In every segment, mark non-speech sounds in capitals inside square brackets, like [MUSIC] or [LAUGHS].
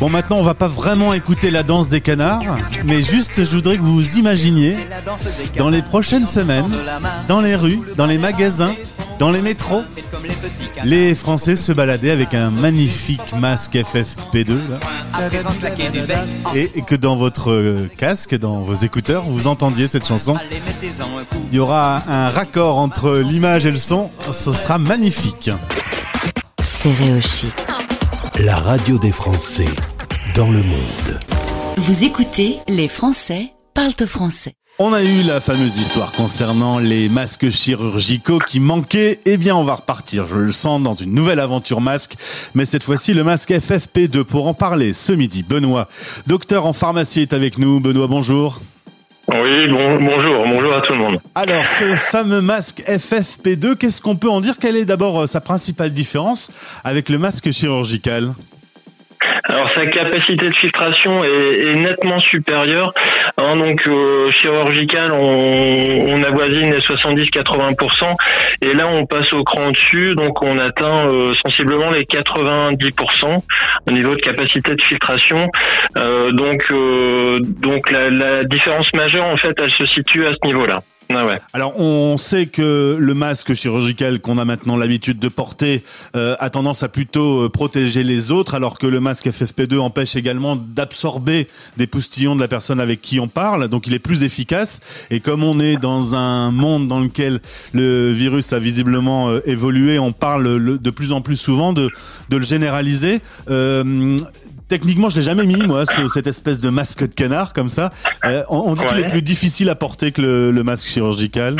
Bon, maintenant, on va pas vraiment écouter la danse des canards, mais juste, je voudrais que vous vous imaginiez, dans les prochaines semaines, dans les rues, dans les magasins, dans les métros, les Français se baladaient avec un magnifique masque FFP2, et que dans votre casque, dans vos écouteurs, vous entendiez cette chanson. Il y aura un raccord entre l'image et le son, ce sera magnifique. Stéréochic. La radio des Français dans le monde. Vous écoutez Les Français parlent français. On a eu la fameuse histoire concernant les masques chirurgicaux qui manquaient. Eh bien, on va repartir, je le sens, dans une nouvelle aventure masque. Mais cette fois-ci, le masque FFP2. Pour en parler ce midi, Benoît, docteur en pharmacie, est avec nous. Benoît, bonjour. Oui, bon, bonjour, bonjour à tout le monde. Alors, ce fameux masque FFP2, qu'est-ce qu'on peut en dire? Quelle est d'abord euh, sa principale différence avec le masque chirurgical? Alors sa capacité de filtration est, nettement supérieure. Hein, donc euh, chirurgical, on, avoisine les 70-80%, et là on passe au cran dessus, donc on atteint euh, sensiblement les 90% au niveau de capacité de filtration. Euh, donc donc la, la différence majeure en fait, elle se situe à ce niveau-là. Ah Alors on sait que le masque chirurgical qu'on a maintenant l'habitude de porter euh, a tendance à plutôt euh, protéger les autres, alors que le masque FFP2 empêche également d'absorber des poustillons de la personne avec qui on parle, donc il est plus efficace. Et comme on est dans un monde dans lequel le virus a visiblement euh, évolué, on parle de plus en plus souvent de, de le généraliser. Techniquement, je l'ai jamais mis, moi, cette espèce de masque de canard comme ça. Euh, on, dit qu'il est plus difficile à porter que le masque chirurgical.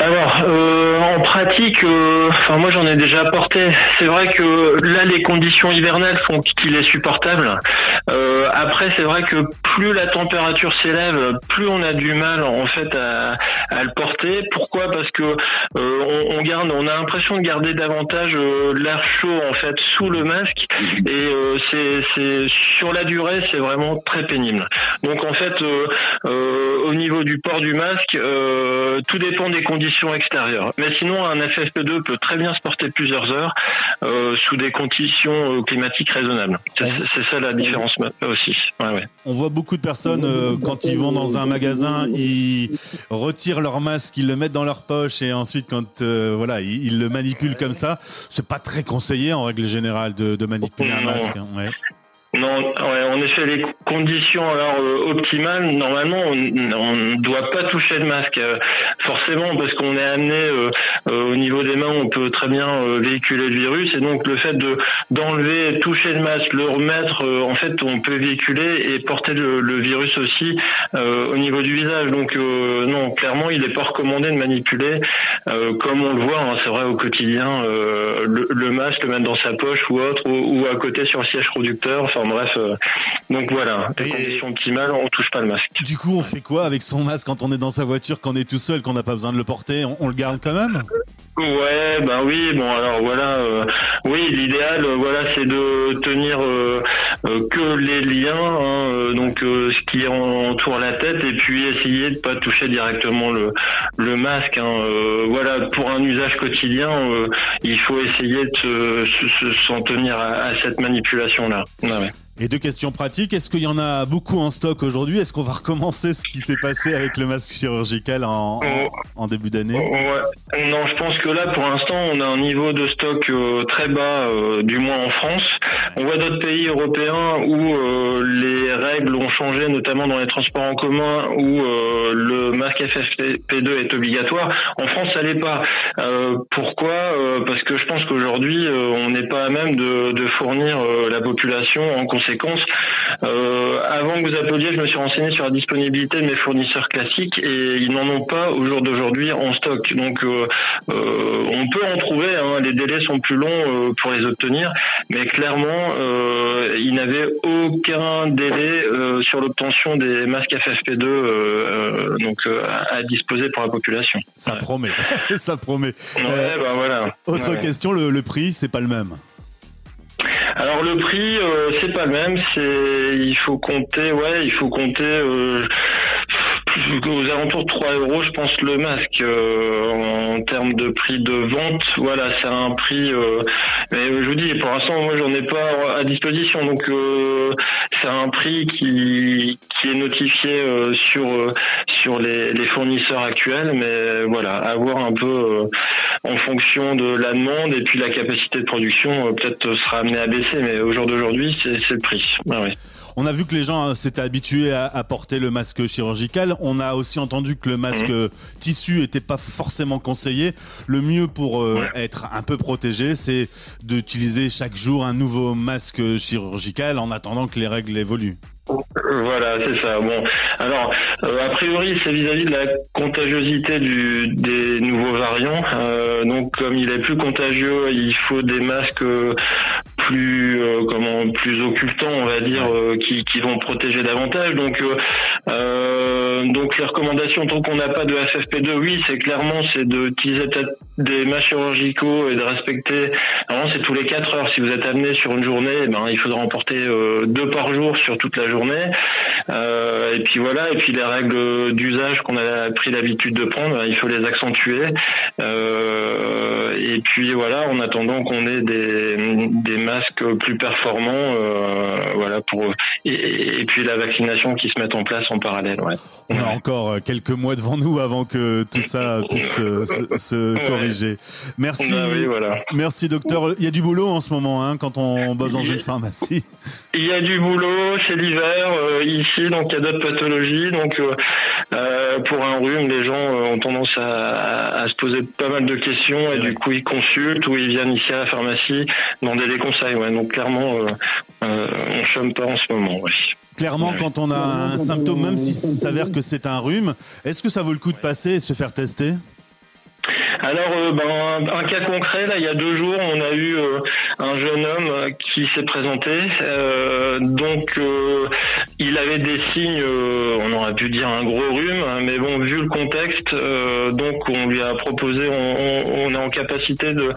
Alors, euh, en pratique, euh, enfin moi j'en ai déjà porté. C'est vrai que là les conditions hivernales font qu'il est supportable. Euh, après, c'est vrai que plus la température s'élève, plus on a du mal en fait à, à le porter. Pourquoi? Parce que on, on, garde, on a l'impression de garder davantage l'air chaud en fait sous le masque et c'est sur la durée c'est vraiment très pénible. Donc en fait, au niveau du port du masque, tout dépend des conditions extérieure. Mais sinon, un FFP2 peut très bien se porter plusieurs heures euh, sous des conditions euh, climatiques raisonnables. C'est ça la différence aussi. On voit beaucoup de personnes euh, quand ils vont dans un magasin, ils retirent leur masque, ils le mettent dans leur poche et ensuite quand voilà, ils, le manipulent comme ça. C'est pas très conseillé en règle générale de, manipuler un masque. Hein, non, en effet, les conditions alors euh, optimales, normalement, on ne doit pas toucher le masque, euh, forcément, parce qu'on est amené euh, au niveau des mains, on peut très bien véhiculer le virus, et donc le fait de d'enlever, toucher le masque, le remettre, en fait, on peut véhiculer et porter le, virus aussi au niveau du visage. Donc non, clairement, il n'est pas recommandé de manipuler, comme on le voit, hein, c'est vrai au quotidien, le, masque, le mettre dans sa poche ou autre, ou, à côté sur le siège producteur. Bref, euh, donc voilà, des conditions optimales, on touche pas le masque. Du coup, on fait quoi avec son masque quand on est dans sa voiture, qu'on est tout seul, qu'on n'a pas besoin de le porter? On, le garde quand même? Ouais, ben oui, bon alors voilà, euh, oui, l'idéal, euh, voilà, c'est de tenir que les liens, hein, donc ce qui entoure la tête, et puis essayer de pas toucher directement le le masque. Hein, voilà, pour un usage quotidien, il faut essayer de s'en tenir à, cette manipulation là. ouais. Et deux questions pratiques. Est-ce qu'il y en a beaucoup en stock aujourd'hui? Est-ce qu'on va recommencer ce qui s'est passé avec le masque chirurgical en, en, début d'année? ouais. Non, je pense que là, pour l'instant, on a un niveau de stock euh, très bas, euh, du moins en France. On voit d'autres pays européens où euh, les règles ont changé, notamment dans les transports en commun, où le masque FFP2 est obligatoire. En France, ça l'est pas. pourquoi? Parce que je pense qu'aujourd'hui, on n'est pas à même de, de fournir la population en conséquence euh, avant que vous appeliez, je me suis renseigné sur la disponibilité de mes fournisseurs classiques et ils n'en ont pas au jour d'aujourd'hui en stock. Donc euh, euh, on peut en trouver, hein. les délais sont plus longs pour les obtenir, mais clairement, ils n'avaient aucun délai sur l'obtention des masques FFP2 donc à, disposer pour la population. Ça promet, [LAUGHS] ça promet. Voilà. Autre question, le, le prix, c'est pas le même. Alors le prix, euh, c'est pas le même. C'est il faut compter, ouais, il faut compter. Euh, aux alentours de 3 euros, je pense, le masque. Euh, en termes de prix de vente, voilà, c'est un prix. Euh, mais je vous dis, pour l'instant, moi, j'en ai pas à disposition, donc euh, c'est un prix qui qui est notifié sur sur les, les, fournisseurs actuels, mais voilà, à voir un peu en fonction de la demande et puis la capacité de production, peut-être sera amené à baisser, mais au jour d'aujourd'hui, c'est le prix. Ah, oui. On a vu que les gens hein, s'étaient habitués à, porter le masque chirurgical. On a aussi entendu que le masque mhm. tissu était pas forcément conseillé. Le mieux pour euh, être un peu protégé, c'est d'utiliser chaque jour un nouveau masque chirurgical en attendant que les règles évoluent. Voilà, c'est ça. Bon, alors euh, a priori, c'est vis-à-vis de la contagiosité du, des nouveaux variants. Euh, donc, comme il est plus contagieux, il faut des masques plus euh, comment plus occultants, on va dire, qui, qui vont protéger davantage. Donc, donc les recommandations, tant qu'on n'a pas de FFP2, oui, c'est clairement c'est d'utiliser des masques chirurgicaux et de respecter. Normalement, c'est tous les 4 heures. Si vous êtes amené sur une journée, eh ben il faudra en porter deux par jour sur toute la journée. Euh, et puis voilà, et puis les règles d'usage qu'on a pris l'habitude de prendre, il faut les accentuer. Euh, et puis voilà, en attendant qu'on ait des, des masques plus performants, euh, voilà pour et, puis la vaccination qui se met en place en parallèle. Ouais. On a encore quelques mois devant nous avant que tout ça puisse se, corriger. Merci, oui, voilà. merci docteur. Il y a du boulot en ce moment hein, quand on bosse dans une pharmacie. Il y a du boulot, c'est l'hiver euh, ici, donc il y a d'autres pathologies. Donc euh, euh, pour un rhume, les gens ont tendance à, se poser pas mal de questions et du coup ils consultent ou ils viennent ici à la pharmacie demander des conseils. Ouais. Donc clairement, on chôme pas en ce moment. Clairement, quand on a un symptôme, même s'il s'avère que c'est un rhume, est-ce que ça vaut le coup de passer et se faire tester? Alors, euh, ben, un, cas concret, là, il y a deux jours, on a eu euh, un jeune homme qui s'est présenté. Euh, donc, il avait des signes, on aurait pu dire un gros rhume, hein, mais bon, vu le contexte, donc on lui a proposé, on, est en capacité de,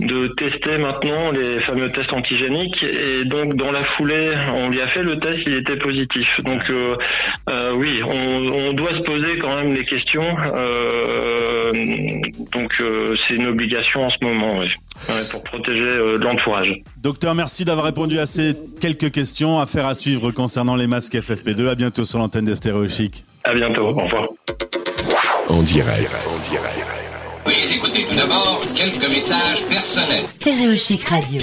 de tester maintenant les fameux tests antigéniques. Et donc, dans la foulée, on lui a fait le test, il était positif. Donc, oui, on, doit se poser quand même des questions. Donc euh, c'est une obligation en ce moment, pour protéger euh, l'entourage. Docteur, merci d'avoir répondu à ces quelques questions. Affaire à suivre concernant les masques FFP2. À bientôt sur l'antenne des Stéréochic. À bientôt. Au revoir. En direct. En direct. Oui, écoutez tout d'abord quelques messages personnels. Stéréochic Radio.